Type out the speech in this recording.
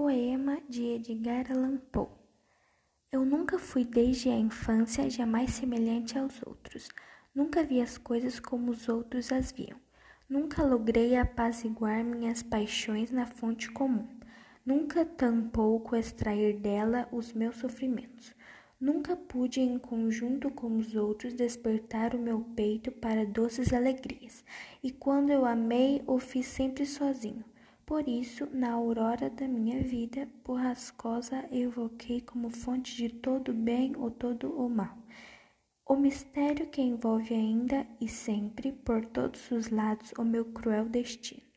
Poema de Edgar Allan Poe Eu nunca fui desde a infância jamais semelhante aos outros. Nunca vi as coisas como os outros as viam. Nunca logrei apaziguar minhas paixões na fonte comum. Nunca tampouco extrair dela os meus sofrimentos. Nunca pude, em conjunto com os outros, despertar o meu peito para doces alegrias. E quando eu amei, o fiz sempre sozinho por isso, na aurora da minha vida borrascosa, evoquei como fonte de todo o bem ou todo o mal. O mistério que envolve ainda e sempre, por todos os lados, o meu cruel destino.